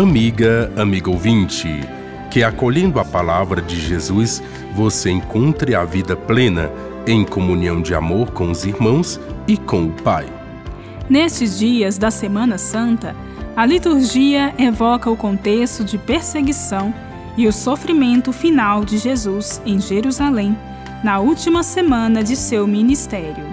Amiga, amigo ouvinte, que acolhendo a palavra de Jesus, você encontre a vida plena em comunhão de amor com os irmãos e com o Pai. Nestes dias da Semana Santa, a liturgia evoca o contexto de perseguição e o sofrimento final de Jesus em Jerusalém, na última semana de seu ministério.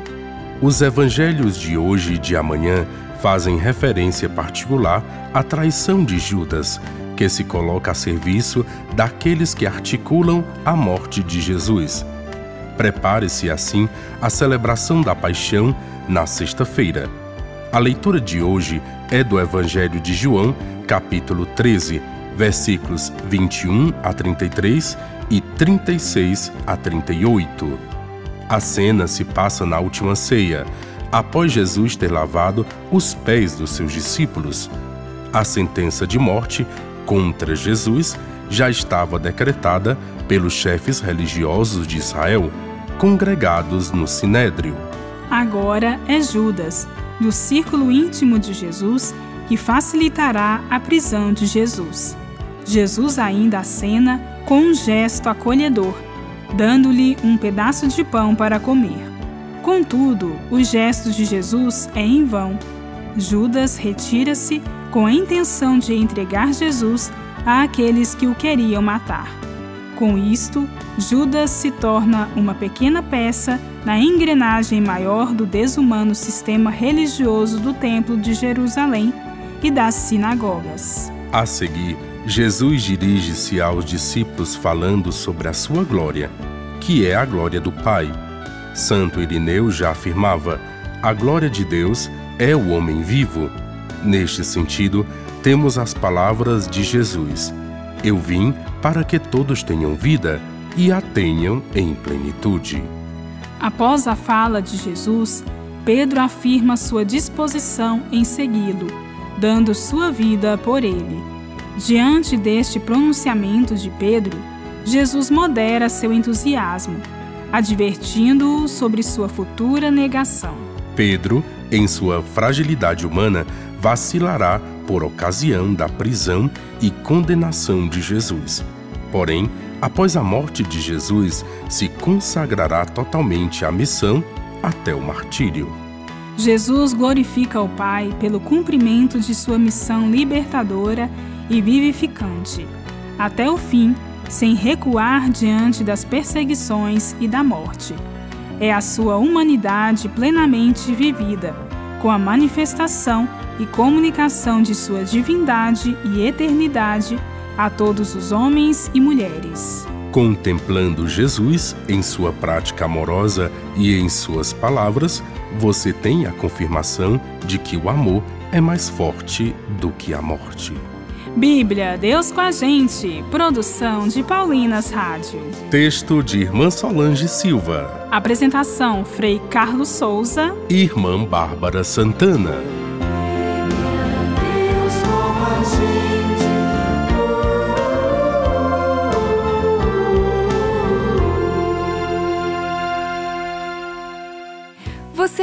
Os evangelhos de hoje e de amanhã fazem referência particular à traição de Judas, que se coloca a serviço daqueles que articulam a morte de Jesus. Prepare-se assim a celebração da paixão na sexta-feira. A leitura de hoje é do Evangelho de João, capítulo 13, versículos 21 a 33 e 36 a 38. A cena se passa na última ceia, após Jesus ter lavado os pés dos seus discípulos. A sentença de morte contra Jesus já estava decretada pelos chefes religiosos de Israel, congregados no Sinédrio. Agora é Judas, do círculo íntimo de Jesus, que facilitará a prisão de Jesus. Jesus ainda acena com um gesto acolhedor, dando-lhe um pedaço de pão para comer. Contudo, o gesto de Jesus é em vão. Judas retira-se com a intenção de entregar Jesus àqueles que o queriam matar. Com isto, Judas se torna uma pequena peça na engrenagem maior do desumano sistema religioso do Templo de Jerusalém e das sinagogas. A seguir, Jesus dirige-se aos discípulos falando sobre a sua glória, que é a glória do Pai Santo Irineu já afirmava: a glória de Deus é o homem vivo. Neste sentido, temos as palavras de Jesus: Eu vim para que todos tenham vida e a tenham em plenitude. Após a fala de Jesus, Pedro afirma sua disposição em segui-lo, dando sua vida por ele. Diante deste pronunciamento de Pedro, Jesus modera seu entusiasmo advertindo-o sobre sua futura negação. Pedro, em sua fragilidade humana, vacilará por ocasião da prisão e condenação de Jesus. Porém, após a morte de Jesus, se consagrará totalmente à missão até o martírio. Jesus glorifica o Pai pelo cumprimento de sua missão libertadora e vivificante. Até o fim, sem recuar diante das perseguições e da morte. É a sua humanidade plenamente vivida, com a manifestação e comunicação de sua divindade e eternidade a todos os homens e mulheres. Contemplando Jesus em sua prática amorosa e em suas palavras, você tem a confirmação de que o amor é mais forte do que a morte. Bíblia, Deus com a gente. Produção de Paulinas Rádio. Texto de Irmã Solange Silva. Apresentação: Frei Carlos Souza. Irmã Bárbara Santana.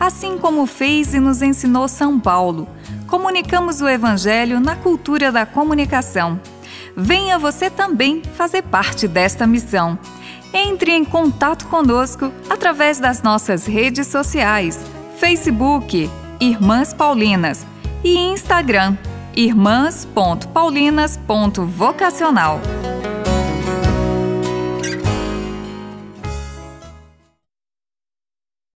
assim como fez e nos ensinou São Paulo comunicamos o Evangelho na cultura da comunicação. Venha você também fazer parte desta missão. Entre em contato conosco através das nossas redes sociais: Facebook, Irmãs Paulinas e Instagram, irmãs.paulinas.vocacional.